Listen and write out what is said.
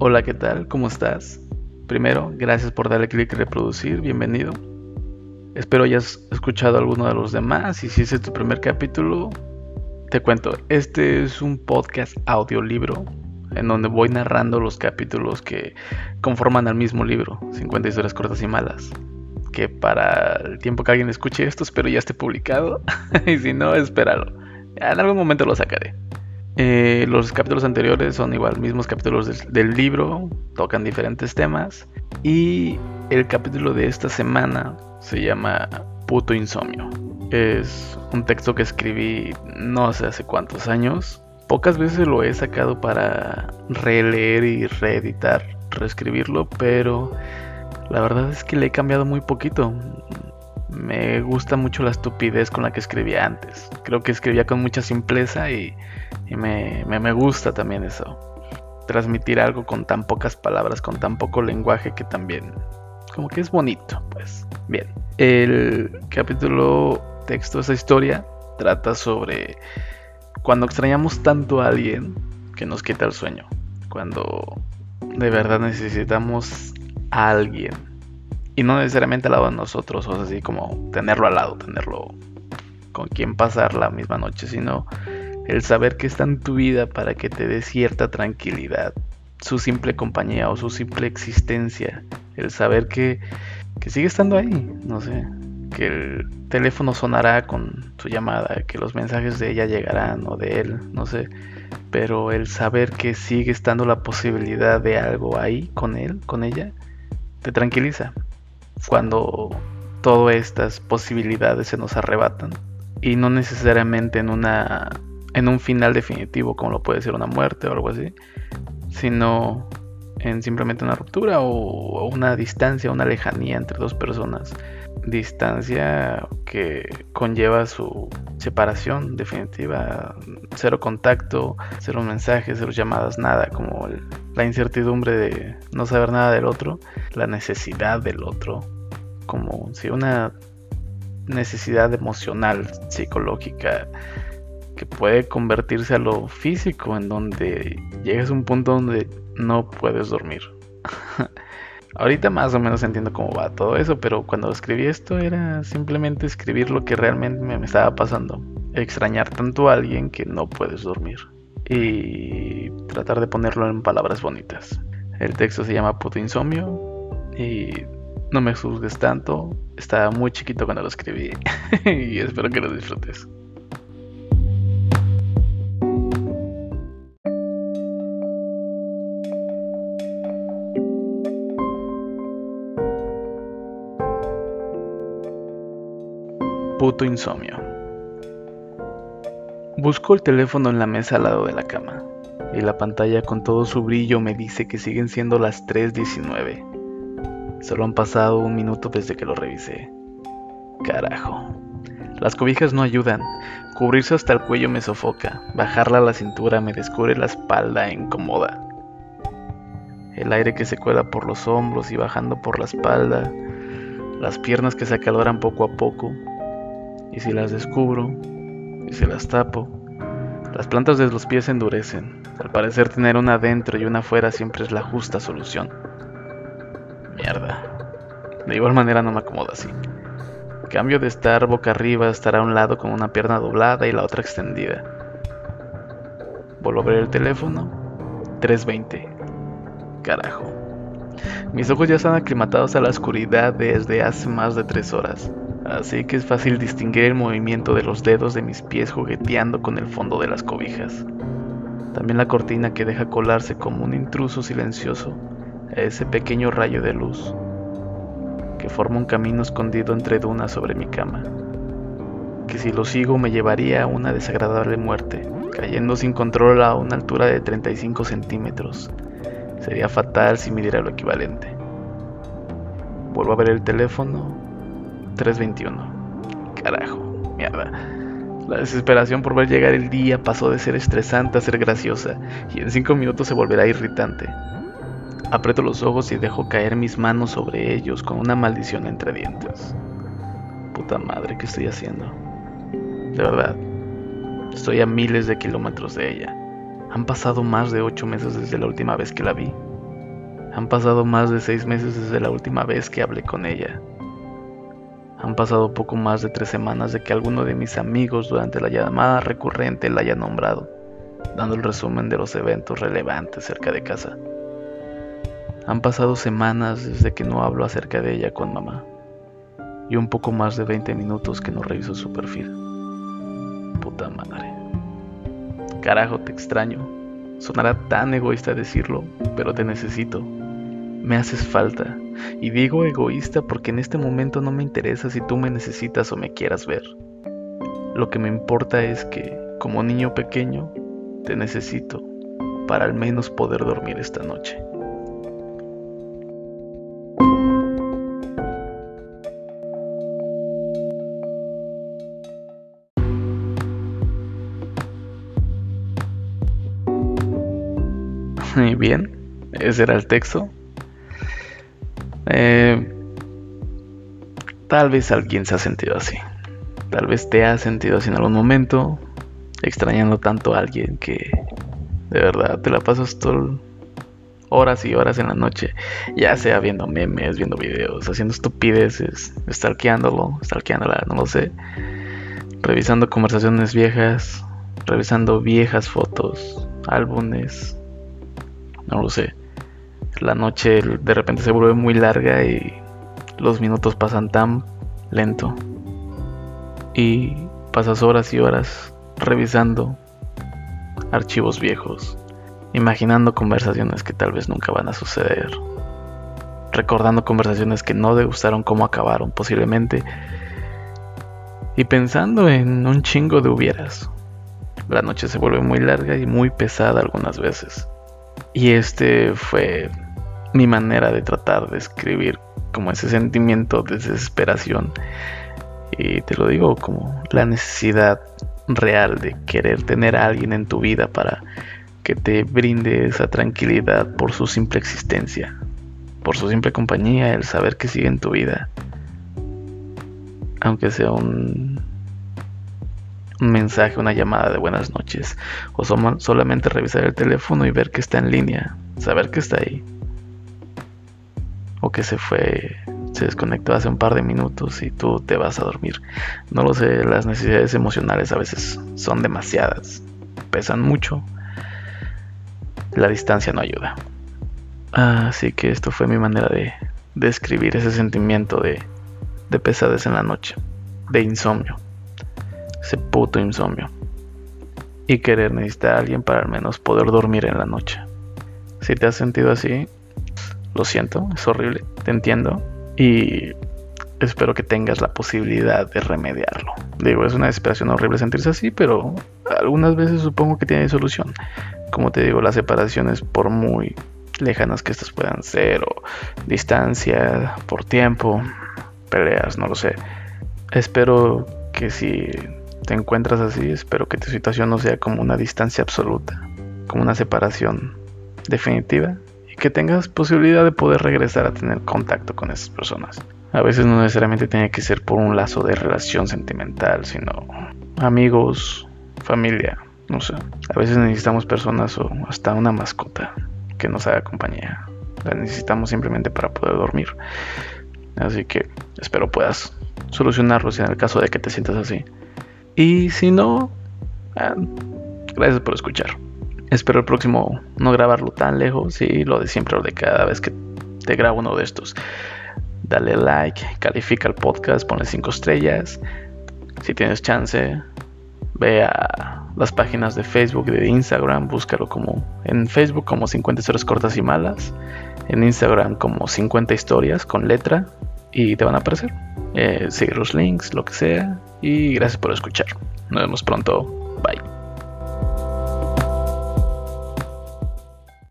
Hola, ¿qué tal? ¿Cómo estás? Primero, gracias por darle clic reproducir, bienvenido. Espero hayas escuchado alguno de los demás y si es tu primer capítulo, te cuento, este es un podcast audiolibro en donde voy narrando los capítulos que conforman al mismo libro, 50 historias cortas y malas. Que para el tiempo que alguien escuche esto, espero ya esté publicado. y si no, espéralo. En algún momento lo sacaré. Eh, los capítulos anteriores son igual, mismos capítulos del, libro, tocan diferentes temas. Y el capítulo de esta semana se llama Puto Insomnio. Es un texto que escribí no sé hace cuántos años. Pocas veces lo he sacado para releer y reeditar, reescribirlo, pero la verdad es que le he cambiado muy poquito. Me gusta mucho la estupidez con la que escribía antes. Creo que escribía con mucha simpleza y y me, me, gusta también eso. Transmitir algo con tan pocas palabras, con tan poco lenguaje que también como que es bonito, pues. Bien. El capítulo texto, esa historia, trata sobre cuando extrañamos tanto a alguien que nos quita el sueño. Cuando de verdad necesitamos a alguien. Y no necesariamente al lado de nosotros, o así como tenerlo al lado, tenerlo con quien pasar la misma noche, sino el saber que está en tu vida para que te dé cierta tranquilidad, su simple compañía o su simple existencia, el saber que, que sigue estando ahí, no sé, que el teléfono sonará con su llamada, que los mensajes de ella llegarán o de él, no sé, pero el saber que sigue estando la posibilidad de algo ahí con él, con ella, te tranquiliza. Cuando todas estas posibilidades se nos arrebatan y no necesariamente en una en un final definitivo, como lo puede ser una muerte o algo así, sino en simplemente una ruptura o una distancia, una lejanía entre dos personas. Distancia que conlleva su separación definitiva, cero contacto, cero mensajes, cero llamadas, nada, como la incertidumbre de no saber nada del otro, la necesidad del otro, como si una necesidad emocional, psicológica, que puede convertirse a lo físico, en donde llegas a un punto donde no puedes dormir. Ahorita más o menos entiendo cómo va todo eso, pero cuando escribí esto era simplemente escribir lo que realmente me, estaba pasando. Extrañar tanto a alguien que no puedes dormir. Y tratar de ponerlo en palabras bonitas. El texto se llama Puto Insomnio y no me juzgues tanto. Estaba muy chiquito cuando lo escribí y espero que lo disfrutes. Puto insomnio. Busco el teléfono en la mesa al lado de la cama y la pantalla con todo su brillo me dice que siguen siendo las 3.19. Solo han pasado un minuto desde que lo revisé. Carajo. Las cobijas no ayudan. Cubrirse hasta el cuello me sofoca. Bajarla a la cintura me descubre la espalda e incomoda. El aire que se cuela por los hombros y bajando por la espalda. Las piernas que se acaloran poco a poco y si las descubro y si las tapo, las plantas de los pies se endurecen. Al parecer tener una adentro y una afuera siempre es la justa solución. Mierda. De igual manera no me acomoda así. Cambio de estar boca arriba estar a un lado con una pierna doblada y la otra extendida. Vuelvo a ver el teléfono. 320. Carajo. Mis ojos ya están aclimatados a la oscuridad desde hace más de tres horas así que es fácil distinguir el movimiento de los dedos de mis pies jugueteando con el fondo de las cobijas. También la cortina que deja colarse como un intruso silencioso a ese pequeño rayo de luz que forma un camino escondido entre dunas sobre mi cama, que si lo sigo me llevaría a una desagradable muerte, cayendo sin control a una altura de 35 centímetros. Sería fatal si midiera lo equivalente. Vuelvo a ver el teléfono 3.21. Carajo, mierda. La desesperación por ver llegar el día pasó de ser estresante a ser graciosa, y en cinco minutos se volverá irritante. Aprieto los ojos y dejo caer mis manos sobre ellos con una maldición entre dientes. Puta madre, ¿qué estoy haciendo? De verdad, estoy a miles de kilómetros de ella. Han pasado más de ocho meses desde la última vez que la vi. Han pasado más de seis meses desde la última vez que hablé con ella. Han pasado poco más de tres semanas de que alguno de mis amigos durante la llamada recurrente la haya nombrado, dando el resumen de los eventos relevantes cerca de casa. Han pasado semanas desde que no hablo acerca de ella con mamá, y un poco más de 20 minutos que no reviso su perfil. Puta madre. Carajo, te extraño. Sonará tan egoísta decirlo, pero te necesito. Me haces falta. Y digo egoísta porque en este momento no me interesa si tú me necesitas o me quieras ver. Lo que me importa es que, como niño pequeño, te necesito para al menos poder dormir esta noche. Y bien, ese era el texto. Eh, tal vez alguien se ha sentido así. Tal vez te has sentido así en algún momento, extrañando tanto a alguien que de verdad te la pasas todo horas y horas en la noche, ya sea viendo memes, viendo videos, haciendo estupideces, stalkeándolo, stalkeándola, no lo sé, revisando conversaciones viejas, revisando viejas fotos, álbumes, no lo sé. La noche de repente se vuelve muy larga y los minutos pasan tan lento. Y pasas horas y horas revisando archivos viejos, imaginando conversaciones que tal vez nunca van a suceder, recordando conversaciones que no te gustaron cómo acabaron posiblemente, y pensando en un chingo de hubieras. La noche se vuelve muy larga y muy pesada algunas veces. Y este fue mi manera de tratar de escribir como ese sentimiento de desesperación. Y te lo digo como la necesidad real de querer tener a alguien en tu vida para que te brinde esa tranquilidad por su simple existencia, por su simple compañía, el saber que sigue en tu vida. Aunque sea un mensaje, una llamada de buenas noches, o solamente revisar el teléfono y ver que está en línea, saber que está ahí, o que se fue, se desconectó hace un par de minutos y tú te vas a dormir. No lo sé, las necesidades emocionales a veces son demasiadas, pesan mucho, la distancia no ayuda. Así que esto fue mi manera de describir ese sentimiento de, de pesadez en la noche, de insomnio ese puto insomnio. Y querer necesitar a alguien para al menos poder dormir en la noche. Si te has sentido así, lo siento, es horrible, te entiendo. Y espero que tengas la posibilidad de remediarlo. Digo, es una desesperación horrible sentirse así, pero algunas veces supongo que tiene solución. Como te digo, las separaciones, por muy lejanas que estas puedan ser, o distancia, por tiempo, peleas, no lo sé. Espero que si te encuentras así, espero que tu situación no sea como una distancia absoluta, como una separación definitiva y que tengas posibilidad de poder regresar a tener contacto con esas personas. A veces no necesariamente tiene que ser por un lazo de relación sentimental, sino amigos, familia, no sé. A veces necesitamos personas o hasta una mascota que nos haga compañía. La necesitamos simplemente para poder dormir. Así que espero puedas solucionarlo si en el caso de que te sientas así. Y si no, ah, gracias por escuchar. Espero el próximo no grabarlo tan lejos y lo de siempre, lo de cada vez que te grabo uno de estos. Dale like, califica el podcast, ponle 5 estrellas. Si tienes chance, ve a las páginas de Facebook y de Instagram, búscalo como en Facebook como 50 historias cortas y malas, en Instagram como 50 historias con letra y te van a aparecer. Eh, sigue los links, lo que sea. Y gracias por escuchar. Nos vemos pronto. Bye.